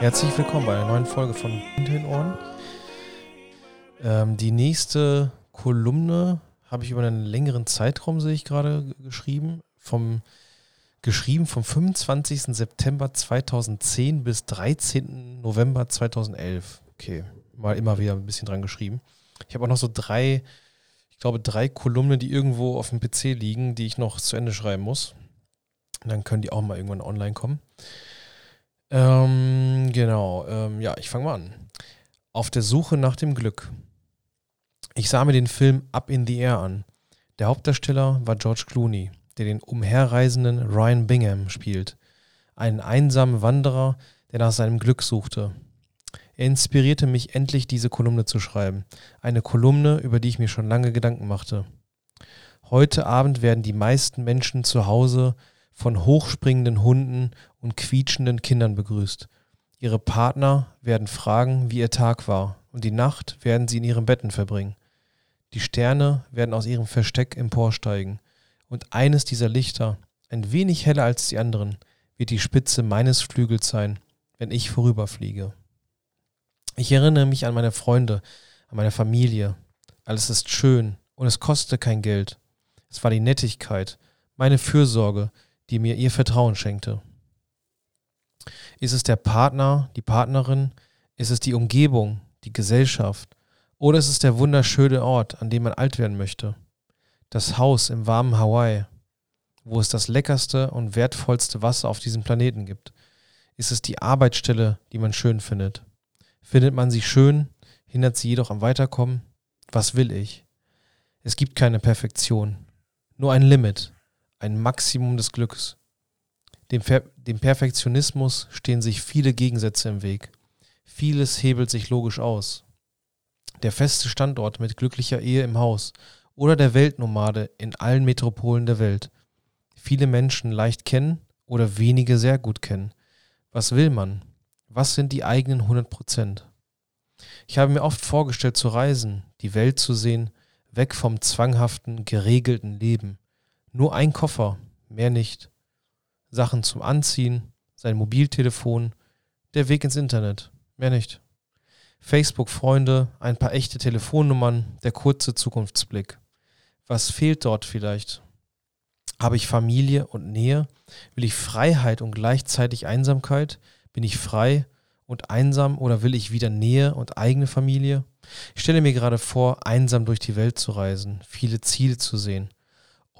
Herzlich willkommen bei einer neuen Folge von Hinter den Ohren. Ähm, die nächste Kolumne habe ich über einen längeren Zeitraum, sehe ich gerade, geschrieben. Vom, geschrieben vom 25. September 2010 bis 13. November 2011. Okay, mal immer wieder ein bisschen dran geschrieben. Ich habe auch noch so drei, ich glaube, drei Kolumnen, die irgendwo auf dem PC liegen, die ich noch zu Ende schreiben muss. Und dann können die auch mal irgendwann online kommen. Ähm, genau, ähm, ja, ich fange mal an. Auf der Suche nach dem Glück. Ich sah mir den Film Up in the Air an. Der Hauptdarsteller war George Clooney, der den umherreisenden Ryan Bingham spielt. Einen einsamen Wanderer, der nach seinem Glück suchte. Er inspirierte mich endlich, diese Kolumne zu schreiben. Eine Kolumne, über die ich mir schon lange Gedanken machte. Heute Abend werden die meisten Menschen zu Hause von hochspringenden Hunden und quietschenden Kindern begrüßt. Ihre Partner werden fragen, wie ihr Tag war, und die Nacht werden sie in ihren Betten verbringen. Die Sterne werden aus ihrem Versteck emporsteigen, und eines dieser Lichter, ein wenig heller als die anderen, wird die Spitze meines Flügels sein, wenn ich vorüberfliege. Ich erinnere mich an meine Freunde, an meine Familie. Alles ist schön und es kostete kein Geld. Es war die Nettigkeit, meine Fürsorge, die mir ihr Vertrauen schenkte. Ist es der Partner, die Partnerin? Ist es die Umgebung, die Gesellschaft? Oder ist es der wunderschöne Ort, an dem man alt werden möchte? Das Haus im warmen Hawaii, wo es das leckerste und wertvollste Wasser auf diesem Planeten gibt? Ist es die Arbeitsstelle, die man schön findet? Findet man sie schön, hindert sie jedoch am Weiterkommen? Was will ich? Es gibt keine Perfektion, nur ein Limit, ein Maximum des Glücks. Dem, dem Perfektionismus stehen sich viele Gegensätze im Weg. Vieles hebelt sich logisch aus. Der feste Standort mit glücklicher Ehe im Haus oder der Weltnomade in allen Metropolen der Welt. Viele Menschen leicht kennen oder wenige sehr gut kennen. Was will man? Was sind die eigenen 100 Prozent? Ich habe mir oft vorgestellt zu reisen, die Welt zu sehen, weg vom zwanghaften, geregelten Leben. Nur ein Koffer, mehr nicht. Sachen zum Anziehen, sein Mobiltelefon, der Weg ins Internet, mehr nicht. Facebook-Freunde, ein paar echte Telefonnummern, der kurze Zukunftsblick. Was fehlt dort vielleicht? Habe ich Familie und Nähe? Will ich Freiheit und gleichzeitig Einsamkeit? Bin ich frei und einsam oder will ich wieder Nähe und eigene Familie? Ich stelle mir gerade vor, einsam durch die Welt zu reisen, viele Ziele zu sehen.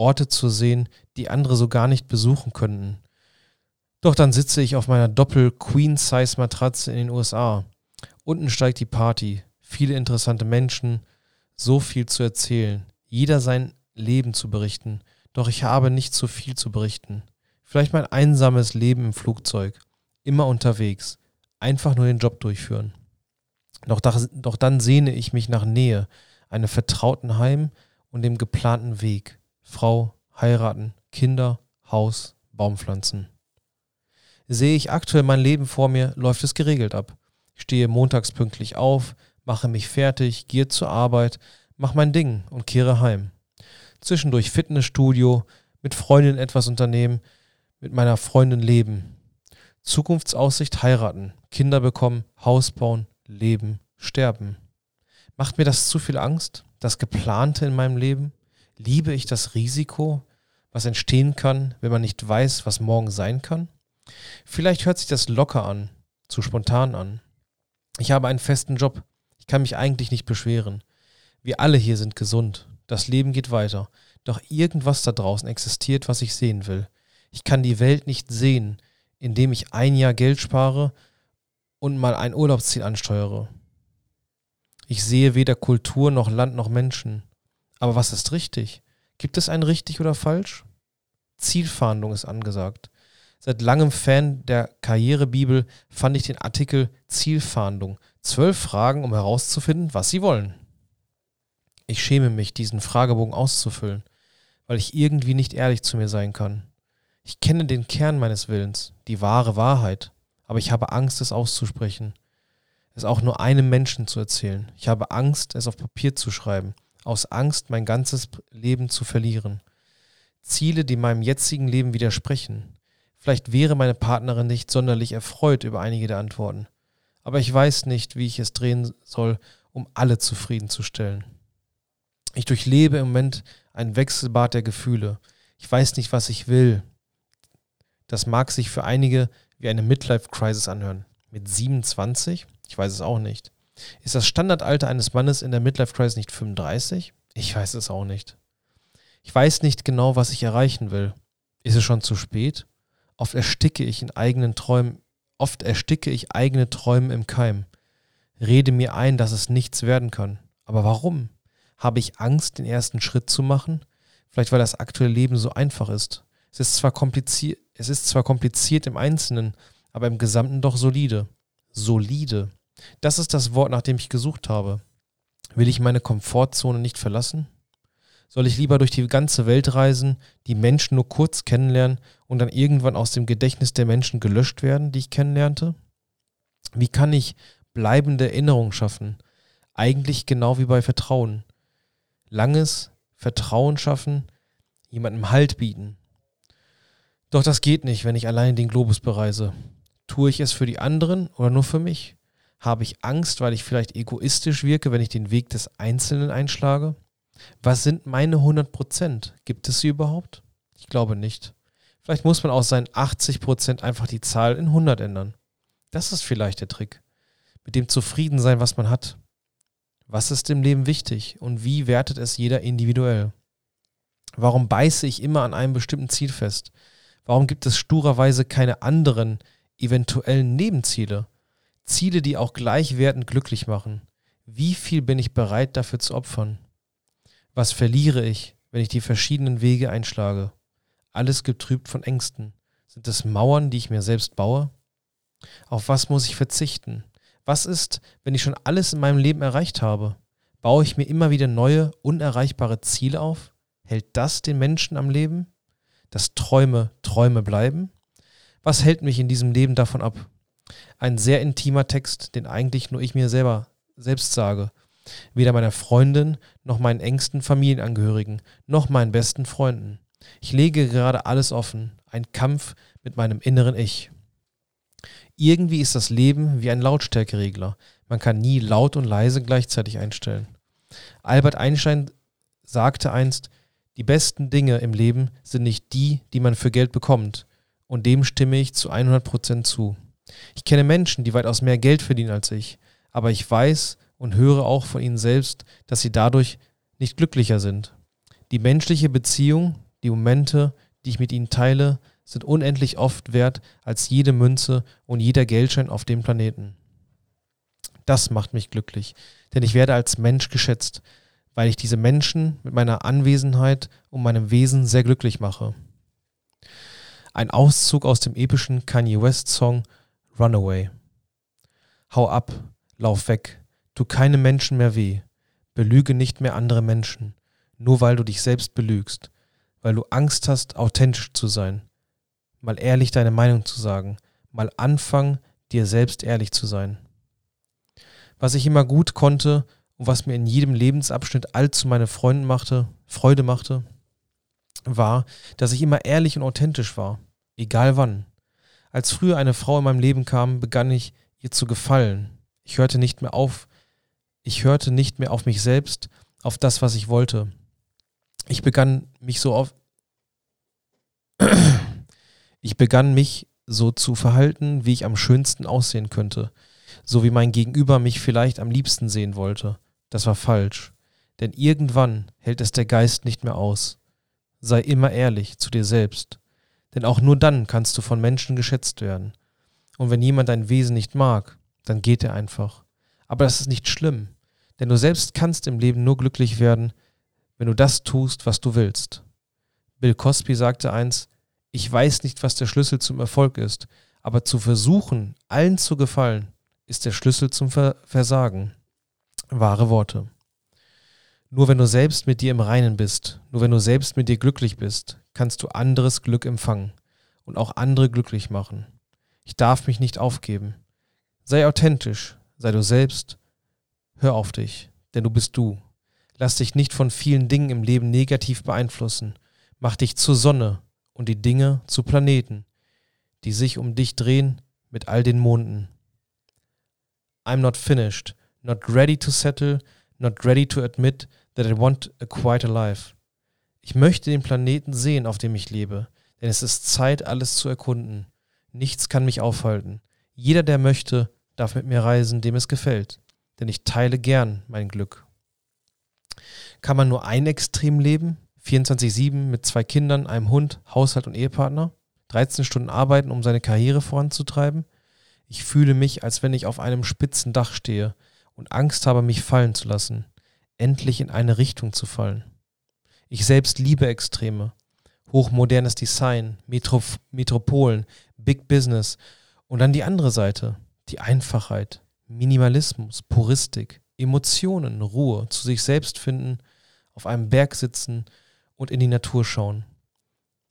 Orte zu sehen, die andere so gar nicht besuchen könnten. Doch dann sitze ich auf meiner Doppel-Queen-Size-Matratze in den USA. Unten steigt die Party, viele interessante Menschen, so viel zu erzählen, jeder sein Leben zu berichten. Doch ich habe nicht so viel zu berichten. Vielleicht mein einsames Leben im Flugzeug, immer unterwegs, einfach nur den Job durchführen. Doch, doch dann sehne ich mich nach Nähe, einem vertrauten Heim und dem geplanten Weg. Frau, heiraten, Kinder, Haus, Baumpflanzen. Sehe ich aktuell mein Leben vor mir, läuft es geregelt ab. Stehe montags pünktlich auf, mache mich fertig, gehe zur Arbeit, mache mein Ding und kehre heim. Zwischendurch Fitnessstudio, mit Freundin etwas unternehmen, mit meiner Freundin leben. Zukunftsaussicht heiraten, Kinder bekommen, Haus bauen, leben, sterben. Macht mir das zu viel Angst, das Geplante in meinem Leben? Liebe ich das Risiko, was entstehen kann, wenn man nicht weiß, was morgen sein kann? Vielleicht hört sich das locker an, zu spontan an. Ich habe einen festen Job. Ich kann mich eigentlich nicht beschweren. Wir alle hier sind gesund. Das Leben geht weiter. Doch irgendwas da draußen existiert, was ich sehen will. Ich kann die Welt nicht sehen, indem ich ein Jahr Geld spare und mal ein Urlaubsziel ansteuere. Ich sehe weder Kultur noch Land noch Menschen. Aber was ist richtig? Gibt es ein richtig oder falsch? Zielfahndung ist angesagt. Seit langem Fan der Karrierebibel fand ich den Artikel Zielfahndung. Zwölf Fragen, um herauszufinden, was sie wollen. Ich schäme mich, diesen Fragebogen auszufüllen, weil ich irgendwie nicht ehrlich zu mir sein kann. Ich kenne den Kern meines Willens, die wahre Wahrheit, aber ich habe Angst, es auszusprechen, es auch nur einem Menschen zu erzählen. Ich habe Angst, es auf Papier zu schreiben aus Angst, mein ganzes Leben zu verlieren. Ziele, die meinem jetzigen Leben widersprechen. Vielleicht wäre meine Partnerin nicht sonderlich erfreut über einige der Antworten. aber ich weiß nicht, wie ich es drehen soll, um alle zufriedenzustellen. Ich durchlebe im Moment ein Wechselbad der Gefühle. Ich weiß nicht, was ich will. Das mag sich für einige wie eine Midlife-Crisis anhören. Mit 27? Ich weiß es auch nicht. Ist das Standardalter eines Mannes in der Midlife-Crisis nicht 35? Ich weiß es auch nicht. Ich weiß nicht genau, was ich erreichen will. Ist es schon zu spät? Oft ersticke ich in eigenen Träumen, oft ersticke ich eigene Träume im Keim. Rede mir ein, dass es nichts werden kann. Aber warum? Habe ich Angst, den ersten Schritt zu machen? Vielleicht weil das aktuelle Leben so einfach ist. Es ist zwar kompliziert, es ist zwar kompliziert im Einzelnen, aber im Gesamten doch solide. Solide. Das ist das Wort, nach dem ich gesucht habe. Will ich meine Komfortzone nicht verlassen? Soll ich lieber durch die ganze Welt reisen, die Menschen nur kurz kennenlernen und dann irgendwann aus dem Gedächtnis der Menschen gelöscht werden, die ich kennenlernte? Wie kann ich bleibende Erinnerungen schaffen? Eigentlich genau wie bei Vertrauen. Langes Vertrauen schaffen, jemandem Halt bieten. Doch das geht nicht, wenn ich allein den Globus bereise. Tue ich es für die anderen oder nur für mich? Habe ich Angst, weil ich vielleicht egoistisch wirke, wenn ich den Weg des Einzelnen einschlage? Was sind meine 100 Prozent? Gibt es sie überhaupt? Ich glaube nicht. Vielleicht muss man aus seinen 80 Prozent einfach die Zahl in 100 ändern. Das ist vielleicht der Trick. Mit dem zufrieden sein, was man hat. Was ist im Leben wichtig und wie wertet es jeder individuell? Warum beiße ich immer an einem bestimmten Ziel fest? Warum gibt es sturerweise keine anderen eventuellen Nebenziele? Ziele, die auch gleichwertend glücklich machen. Wie viel bin ich bereit dafür zu opfern? Was verliere ich, wenn ich die verschiedenen Wege einschlage? Alles getrübt von Ängsten. Sind es Mauern, die ich mir selbst baue? Auf was muss ich verzichten? Was ist, wenn ich schon alles in meinem Leben erreicht habe? Baue ich mir immer wieder neue, unerreichbare Ziele auf? Hält das den Menschen am Leben? Dass Träume Träume bleiben? Was hält mich in diesem Leben davon ab? Ein sehr intimer Text, den eigentlich nur ich mir selber selbst sage Weder meiner Freundin, noch meinen engsten Familienangehörigen, noch meinen besten Freunden. Ich lege gerade alles offen. Ein Kampf mit meinem inneren Ich. Irgendwie ist das Leben wie ein Lautstärkeregler. Man kann nie laut und leise gleichzeitig einstellen. Albert Einstein sagte einst, die besten Dinge im Leben sind nicht die, die man für Geld bekommt. Und dem stimme ich zu 100% zu. Ich kenne Menschen, die weitaus mehr Geld verdienen als ich. Aber ich weiß, und höre auch von ihnen selbst, dass sie dadurch nicht glücklicher sind. Die menschliche Beziehung, die Momente, die ich mit ihnen teile, sind unendlich oft wert als jede Münze und jeder Geldschein auf dem Planeten. Das macht mich glücklich, denn ich werde als Mensch geschätzt, weil ich diese Menschen mit meiner Anwesenheit und meinem Wesen sehr glücklich mache. Ein Auszug aus dem epischen Kanye West Song Runaway. Hau ab, lauf weg, Tu keinem Menschen mehr weh. Belüge nicht mehr andere Menschen, nur weil du dich selbst belügst, weil du Angst hast, authentisch zu sein. Mal ehrlich deine Meinung zu sagen, mal anfangen, dir selbst ehrlich zu sein. Was ich immer gut konnte und was mir in jedem Lebensabschnitt allzu meine Freunde machte, Freude machte, war, dass ich immer ehrlich und authentisch war, egal wann. Als früher eine Frau in meinem Leben kam, begann ich ihr zu gefallen. Ich hörte nicht mehr auf, ich hörte nicht mehr auf mich selbst, auf das, was ich wollte. Ich begann mich so auf. ich begann mich so zu verhalten, wie ich am schönsten aussehen könnte, so wie mein Gegenüber mich vielleicht am liebsten sehen wollte. Das war falsch. Denn irgendwann hält es der Geist nicht mehr aus. Sei immer ehrlich zu dir selbst. Denn auch nur dann kannst du von Menschen geschätzt werden. Und wenn jemand dein Wesen nicht mag, dann geht er einfach. Aber das ist nicht schlimm, denn du selbst kannst im Leben nur glücklich werden, wenn du das tust, was du willst. Bill Cosby sagte eins, ich weiß nicht, was der Schlüssel zum Erfolg ist, aber zu versuchen, allen zu gefallen, ist der Schlüssel zum Ver Versagen. Wahre Worte. Nur wenn du selbst mit dir im Reinen bist, nur wenn du selbst mit dir glücklich bist, kannst du anderes Glück empfangen und auch andere glücklich machen. Ich darf mich nicht aufgeben. Sei authentisch, sei du selbst, hör auf dich, denn du bist du. Lass dich nicht von vielen Dingen im Leben negativ beeinflussen. Mach dich zur Sonne und die Dinge zu Planeten, die sich um dich drehen mit all den Monden. I'm not finished, not ready to settle, not ready to admit that I want a quite a life. Ich möchte den Planeten sehen, auf dem ich lebe, denn es ist Zeit, alles zu erkunden. Nichts kann mich aufhalten. Jeder, der möchte, darf mit mir reisen, dem es gefällt, denn ich teile gern mein Glück. Kann man nur ein Extrem leben? 24-7 mit zwei Kindern, einem Hund, Haushalt und Ehepartner? 13 Stunden arbeiten, um seine Karriere voranzutreiben? Ich fühle mich, als wenn ich auf einem spitzen Dach stehe und Angst habe, mich fallen zu lassen, endlich in eine Richtung zu fallen. Ich selbst liebe Extreme. Hochmodernes Design, Metro Metropolen, Big Business und dann die andere Seite, die Einfachheit, Minimalismus, Puristik, Emotionen, Ruhe, zu sich selbst finden, auf einem Berg sitzen und in die Natur schauen.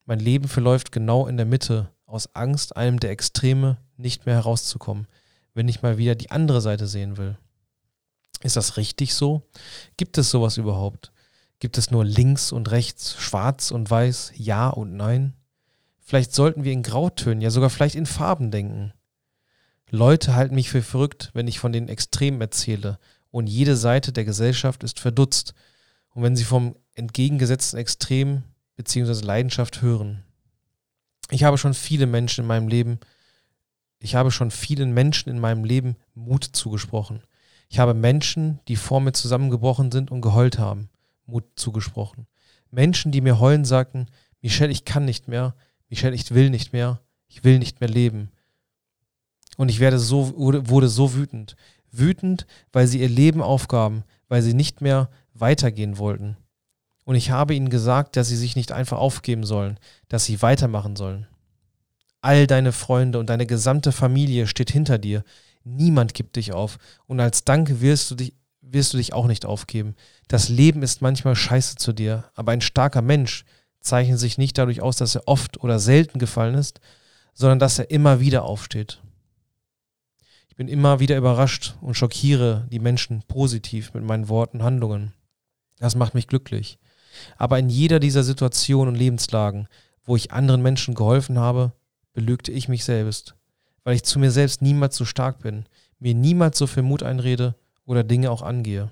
Mein Leben verläuft genau in der Mitte, aus Angst, einem der Extreme nicht mehr herauszukommen, wenn ich mal wieder die andere Seite sehen will. Ist das richtig so? Gibt es sowas überhaupt? Gibt es nur links und rechts, schwarz und weiß, ja und nein? Vielleicht sollten wir in Grautönen, ja sogar vielleicht in Farben denken. Leute halten mich für verrückt, wenn ich von den Extremen erzähle, und jede Seite der Gesellschaft ist verdutzt, und wenn sie vom entgegengesetzten Extrem bzw. Leidenschaft hören. Ich habe schon viele Menschen in meinem Leben, ich habe schon vielen Menschen in meinem Leben Mut zugesprochen. Ich habe Menschen, die vor mir zusammengebrochen sind und geheult haben, Mut zugesprochen. Menschen, die mir heulen, sagten, Michelle, ich kann nicht mehr, Michelle, ich will nicht mehr, ich will nicht mehr leben. Und ich werde so, wurde so wütend. Wütend, weil sie ihr Leben aufgaben, weil sie nicht mehr weitergehen wollten. Und ich habe ihnen gesagt, dass sie sich nicht einfach aufgeben sollen, dass sie weitermachen sollen. All deine Freunde und deine gesamte Familie steht hinter dir. Niemand gibt dich auf. Und als Dank wirst du dich, wirst du dich auch nicht aufgeben. Das Leben ist manchmal scheiße zu dir, aber ein starker Mensch zeichnet sich nicht dadurch aus, dass er oft oder selten gefallen ist, sondern dass er immer wieder aufsteht. Ich bin immer wieder überrascht und schockiere die Menschen positiv mit meinen Worten und Handlungen. Das macht mich glücklich. Aber in jeder dieser Situationen und Lebenslagen, wo ich anderen Menschen geholfen habe, belügte ich mich selbst, weil ich zu mir selbst niemals so stark bin, mir niemals so viel Mut einrede oder Dinge auch angehe.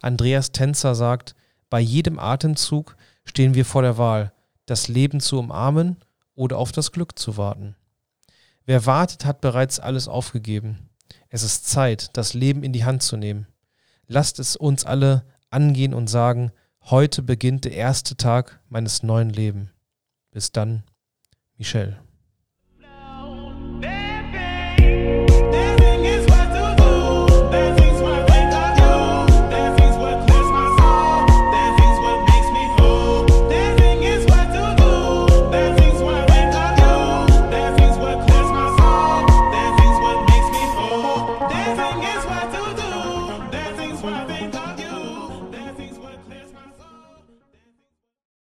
Andreas Tänzer sagt, bei jedem Atemzug stehen wir vor der Wahl, das Leben zu umarmen oder auf das Glück zu warten. Wer wartet, hat bereits alles aufgegeben. Es ist Zeit, das Leben in die Hand zu nehmen. Lasst es uns alle angehen und sagen, heute beginnt der erste Tag meines neuen Lebens. Bis dann, Michelle.